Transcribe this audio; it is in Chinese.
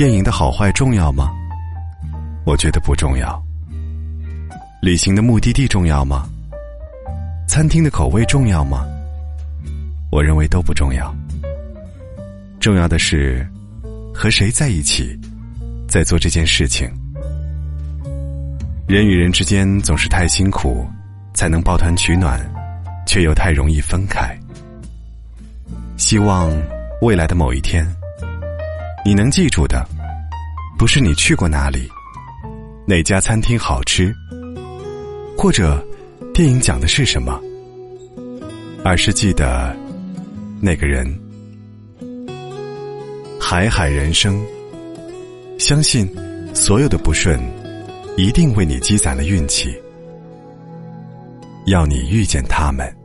电影的好坏重要吗？我觉得不重要。旅行的目的地重要吗？餐厅的口味重要吗？我认为都不重要。重要的是和谁在一起，在做这件事情。人与人之间总是太辛苦，才能抱团取暖，却又太容易分开。希望未来的某一天，你能记住的，不是你去过哪里，哪家餐厅好吃。或者，电影讲的是什么？而是记得那个人。海海人生，相信所有的不顺，一定为你积攒了运气。要你遇见他们。